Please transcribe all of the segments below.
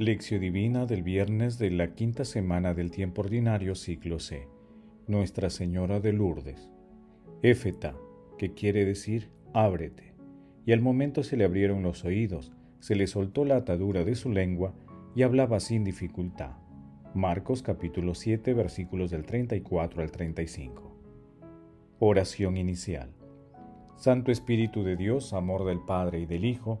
Lección Divina del viernes de la quinta semana del tiempo ordinario ciclo C. Nuestra Señora de Lourdes. Éfeta, que quiere decir ábrete. Y al momento se le abrieron los oídos, se le soltó la atadura de su lengua y hablaba sin dificultad. Marcos capítulo 7 versículos del 34 al 35. Oración inicial. Santo Espíritu de Dios, amor del Padre y del Hijo,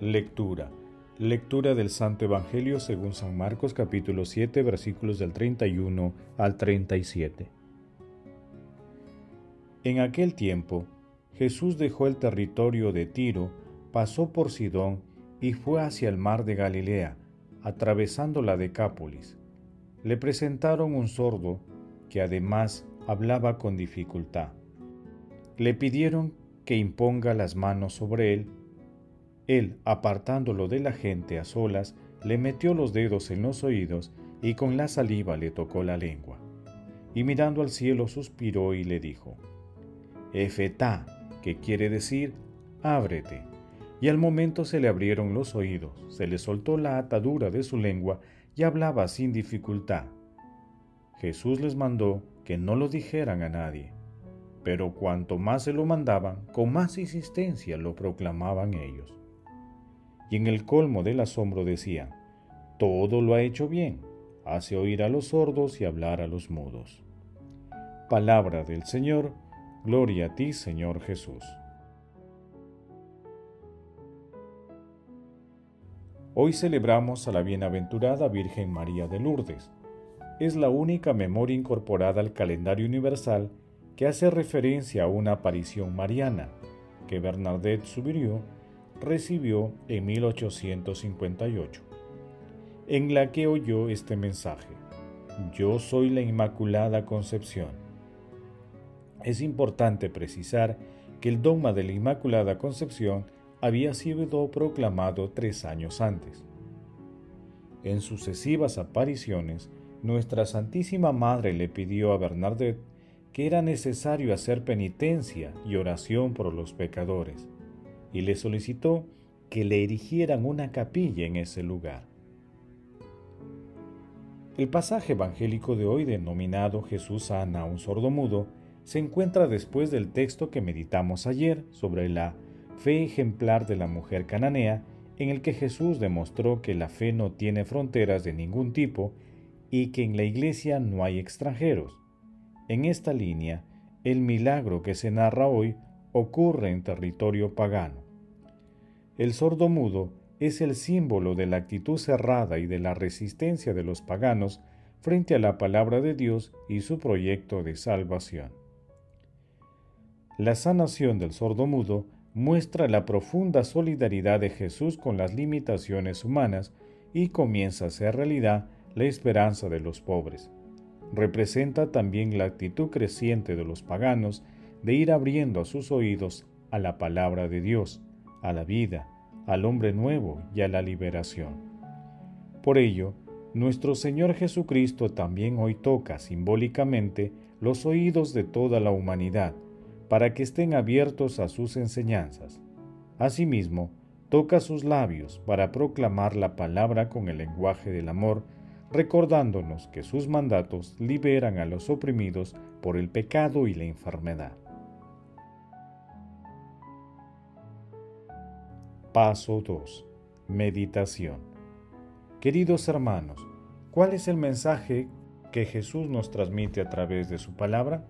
Lectura. Lectura del Santo Evangelio según San Marcos capítulo 7 versículos del 31 al 37. En aquel tiempo, Jesús dejó el territorio de Tiro, pasó por Sidón y fue hacia el mar de Galilea, atravesando la Decápolis. Le presentaron un sordo que además hablaba con dificultad. Le pidieron que imponga las manos sobre él él, apartándolo de la gente a solas, le metió los dedos en los oídos y con la saliva le tocó la lengua. Y mirando al cielo suspiró y le dijo, Efetá, que quiere decir, ábrete. Y al momento se le abrieron los oídos, se le soltó la atadura de su lengua y hablaba sin dificultad. Jesús les mandó que no lo dijeran a nadie, pero cuanto más se lo mandaban, con más insistencia lo proclamaban ellos y en el colmo del asombro decía, todo lo ha hecho bien, hace oír a los sordos y hablar a los mudos. Palabra del Señor, gloria a ti Señor Jesús. Hoy celebramos a la bienaventurada Virgen María de Lourdes. Es la única memoria incorporada al calendario universal que hace referencia a una aparición mariana que Bernadette Soubirieux recibió en 1858, en la que oyó este mensaje, Yo soy la Inmaculada Concepción. Es importante precisar que el dogma de la Inmaculada Concepción había sido proclamado tres años antes. En sucesivas apariciones, nuestra Santísima Madre le pidió a Bernadette que era necesario hacer penitencia y oración por los pecadores y le solicitó que le erigieran una capilla en ese lugar. El pasaje evangélico de hoy denominado Jesús sana a un sordomudo se encuentra después del texto que meditamos ayer sobre la fe ejemplar de la mujer cananea en el que Jesús demostró que la fe no tiene fronteras de ningún tipo y que en la iglesia no hay extranjeros. En esta línea, el milagro que se narra hoy ocurre en territorio pagano. El sordo mudo es el símbolo de la actitud cerrada y de la resistencia de los paganos frente a la palabra de Dios y su proyecto de salvación. La sanación del sordo mudo muestra la profunda solidaridad de Jesús con las limitaciones humanas y comienza a ser realidad la esperanza de los pobres. Representa también la actitud creciente de los paganos de ir abriendo sus oídos a la palabra de Dios, a la vida, al hombre nuevo y a la liberación. Por ello, nuestro Señor Jesucristo también hoy toca simbólicamente los oídos de toda la humanidad, para que estén abiertos a sus enseñanzas. Asimismo, toca sus labios para proclamar la palabra con el lenguaje del amor, recordándonos que sus mandatos liberan a los oprimidos por el pecado y la enfermedad. Paso 2. Meditación. Queridos hermanos, ¿cuál es el mensaje que Jesús nos transmite a través de su palabra?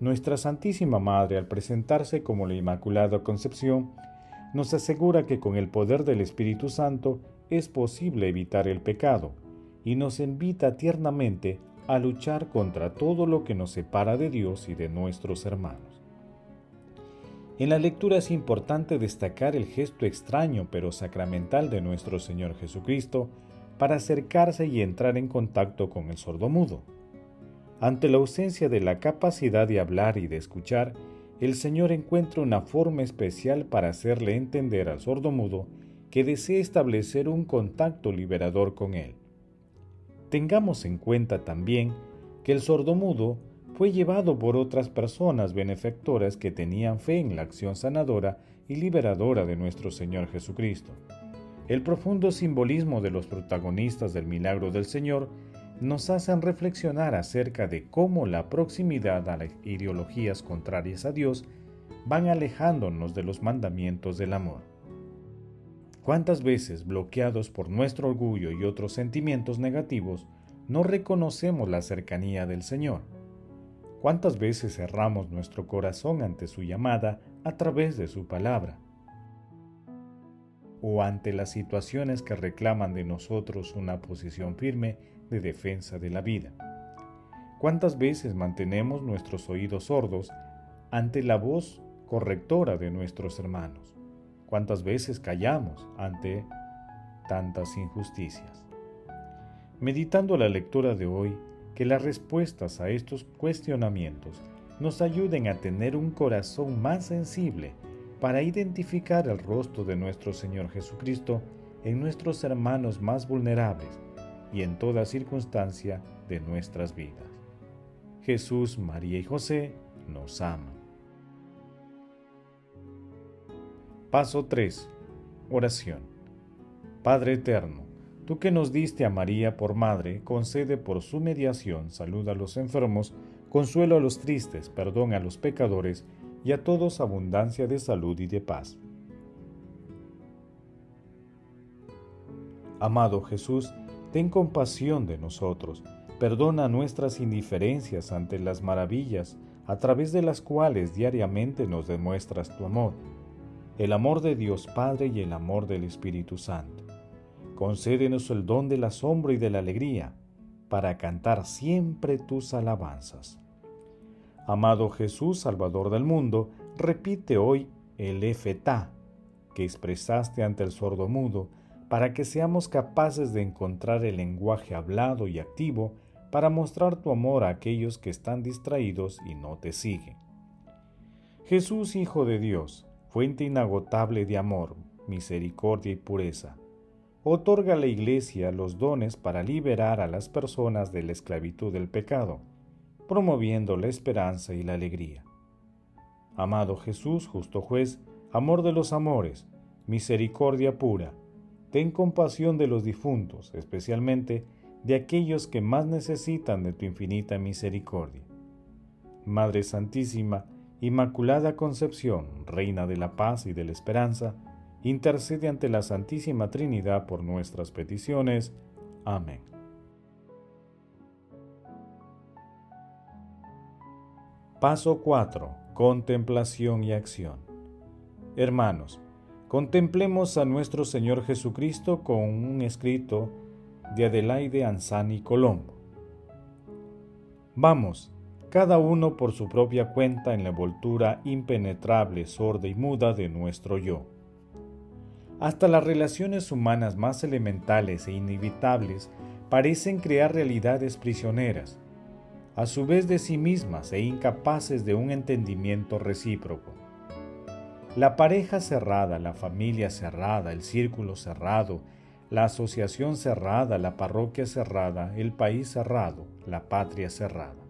Nuestra Santísima Madre, al presentarse como la Inmaculada Concepción, nos asegura que con el poder del Espíritu Santo es posible evitar el pecado y nos invita tiernamente a luchar contra todo lo que nos separa de Dios y de nuestros hermanos. En la lectura es importante destacar el gesto extraño pero sacramental de nuestro Señor Jesucristo para acercarse y entrar en contacto con el sordomudo. Ante la ausencia de la capacidad de hablar y de escuchar, el Señor encuentra una forma especial para hacerle entender al sordomudo que desea establecer un contacto liberador con él. Tengamos en cuenta también que el sordomudo fue llevado por otras personas benefactoras que tenían fe en la acción sanadora y liberadora de nuestro Señor Jesucristo. El profundo simbolismo de los protagonistas del milagro del Señor nos hacen reflexionar acerca de cómo la proximidad a las ideologías contrarias a Dios van alejándonos de los mandamientos del amor. ¿Cuántas veces, bloqueados por nuestro orgullo y otros sentimientos negativos, no reconocemos la cercanía del Señor? ¿Cuántas veces cerramos nuestro corazón ante su llamada a través de su palabra? ¿O ante las situaciones que reclaman de nosotros una posición firme de defensa de la vida? ¿Cuántas veces mantenemos nuestros oídos sordos ante la voz correctora de nuestros hermanos? ¿Cuántas veces callamos ante tantas injusticias? Meditando la lectura de hoy, que las respuestas a estos cuestionamientos nos ayuden a tener un corazón más sensible para identificar el rostro de nuestro Señor Jesucristo en nuestros hermanos más vulnerables y en toda circunstancia de nuestras vidas. Jesús, María y José nos aman. Paso 3. Oración. Padre Eterno, Tú que nos diste a María por madre, concede por su mediación salud a los enfermos, consuelo a los tristes, perdón a los pecadores, y a todos abundancia de salud y de paz. Amado Jesús, ten compasión de nosotros, perdona nuestras indiferencias ante las maravillas a través de las cuales diariamente nos demuestras tu amor, el amor de Dios Padre y el amor del Espíritu Santo concédenos el don del asombro y de la alegría, para cantar siempre tus alabanzas. Amado Jesús, Salvador del mundo, repite hoy el Efetá que expresaste ante el sordo mudo, para que seamos capaces de encontrar el lenguaje hablado y activo para mostrar tu amor a aquellos que están distraídos y no te siguen. Jesús, Hijo de Dios, fuente inagotable de amor, misericordia y pureza, otorga a la Iglesia los dones para liberar a las personas de la esclavitud del pecado, promoviendo la esperanza y la alegría. Amado Jesús, justo juez, amor de los amores, misericordia pura, ten compasión de los difuntos, especialmente de aquellos que más necesitan de tu infinita misericordia. Madre Santísima, Inmaculada Concepción, Reina de la Paz y de la Esperanza, intercede ante la Santísima Trinidad por nuestras peticiones. Amén. Paso 4. Contemplación y acción. Hermanos, contemplemos a nuestro Señor Jesucristo con un escrito de Adelaide Anzani Colombo. Vamos, cada uno por su propia cuenta en la envoltura impenetrable, sorda y muda de nuestro yo hasta las relaciones humanas más elementales e inevitables parecen crear realidades prisioneras, a su vez de sí mismas e incapaces de un entendimiento recíproco. La pareja cerrada, la familia cerrada, el círculo cerrado, la asociación cerrada, la parroquia cerrada, el país cerrado, la patria cerrada.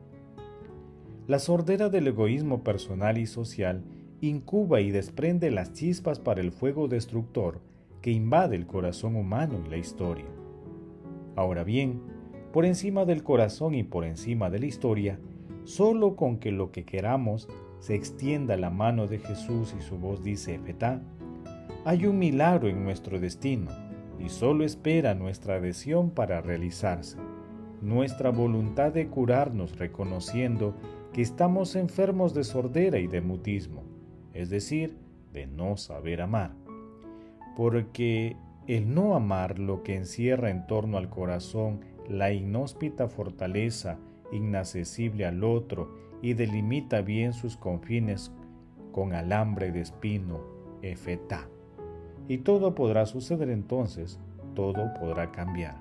La sordera del egoísmo personal y social incuba y desprende las chispas para el fuego destructor que invade el corazón humano y la historia. Ahora bien, por encima del corazón y por encima de la historia, solo con que lo que queramos se extienda la mano de Jesús y su voz dice Fetá, hay un milagro en nuestro destino y solo espera nuestra adhesión para realizarse, nuestra voluntad de curarnos reconociendo que estamos enfermos de sordera y de mutismo es decir, de no saber amar. Porque el no amar lo que encierra en torno al corazón la inhóspita fortaleza inaccesible al otro y delimita bien sus confines con alambre de espino, efetá. Y todo podrá suceder entonces, todo podrá cambiar.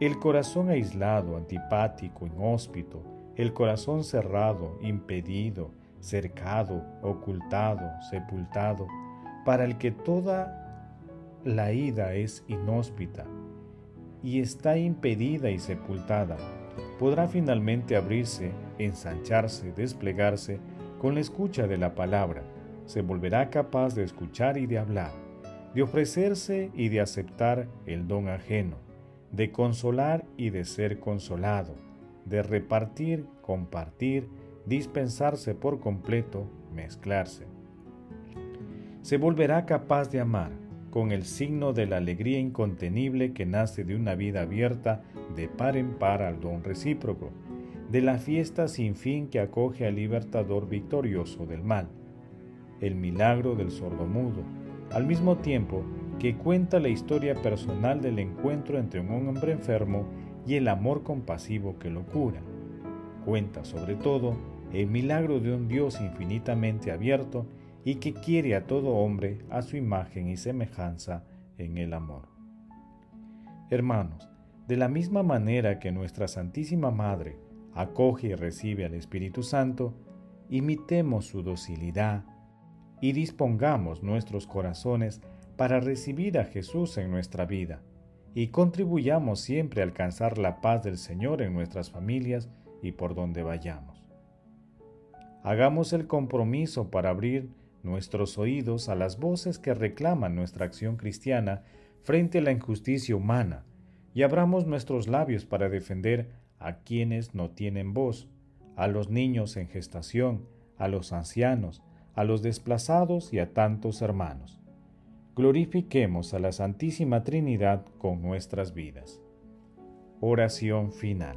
El corazón aislado, antipático, inhóspito, el corazón cerrado, impedido, cercado, ocultado, sepultado, para el que toda la ida es inhóspita y está impedida y sepultada, podrá finalmente abrirse, ensancharse, desplegarse con la escucha de la palabra, se volverá capaz de escuchar y de hablar, de ofrecerse y de aceptar el don ajeno, de consolar y de ser consolado, de repartir, compartir, dispensarse por completo, mezclarse. Se volverá capaz de amar, con el signo de la alegría incontenible que nace de una vida abierta de par en par al don recíproco, de la fiesta sin fin que acoge al libertador victorioso del mal, el milagro del sordomudo, al mismo tiempo que cuenta la historia personal del encuentro entre un hombre enfermo y el amor compasivo que lo cura. Cuenta sobre todo el milagro de un Dios infinitamente abierto y que quiere a todo hombre a su imagen y semejanza en el amor. Hermanos, de la misma manera que nuestra Santísima Madre acoge y recibe al Espíritu Santo, imitemos su docilidad y dispongamos nuestros corazones para recibir a Jesús en nuestra vida y contribuyamos siempre a alcanzar la paz del Señor en nuestras familias y por donde vayamos. Hagamos el compromiso para abrir nuestros oídos a las voces que reclaman nuestra acción cristiana frente a la injusticia humana y abramos nuestros labios para defender a quienes no tienen voz, a los niños en gestación, a los ancianos, a los desplazados y a tantos hermanos. Glorifiquemos a la Santísima Trinidad con nuestras vidas. Oración final.